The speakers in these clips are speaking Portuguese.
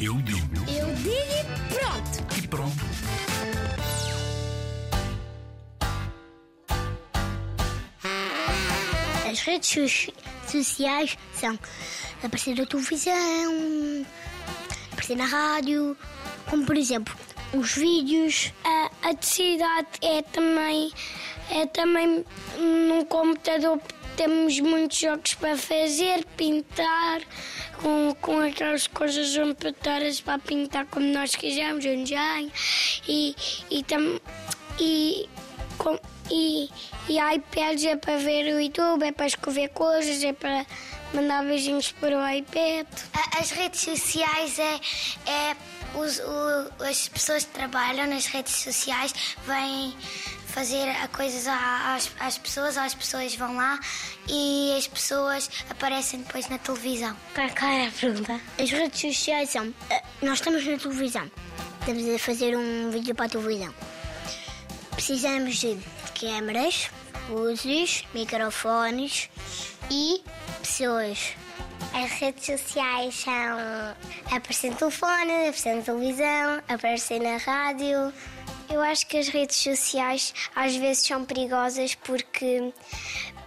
Eu digo Eu digo e pronto. e pronto. As redes soci- sociais são aparecer na televisão, aparecer na rádio, como por exemplo os vídeos. A, a atividade é também, é também no computador temos muitos jogos para fazer, pintar, com, com aquelas coisas amputadas para pintar como nós quisermos, um desenho. E, e, tam, e, com, e, e iPads é para ver o YouTube, é para escrever coisas, é para mandar beijinhos para o iPad. As redes sociais é, é os, o- as pessoas que trabalham nas redes sociais vêm fazer coisas às, às pessoas, as pessoas vão lá e as pessoas aparecem depois na televisão. Qual é a pergunta? As redes sociais são. eh, Nós estamos na televisão. Estamos a fazer um vídeo para a televisão. Precisamos de câmeras, luzes, microfones e pessoas. As redes sociais são aparecer no telefone, aparecer na televisão, aparecer na rádio. Eu acho que as redes sociais às vezes são perigosas porque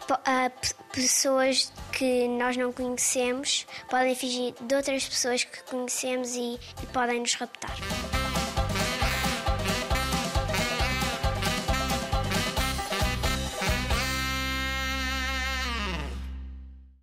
po- ah, pe- pessoas que nós não conhecemos podem fingir de outras pessoas que conhecemos e, e podem nos raptar.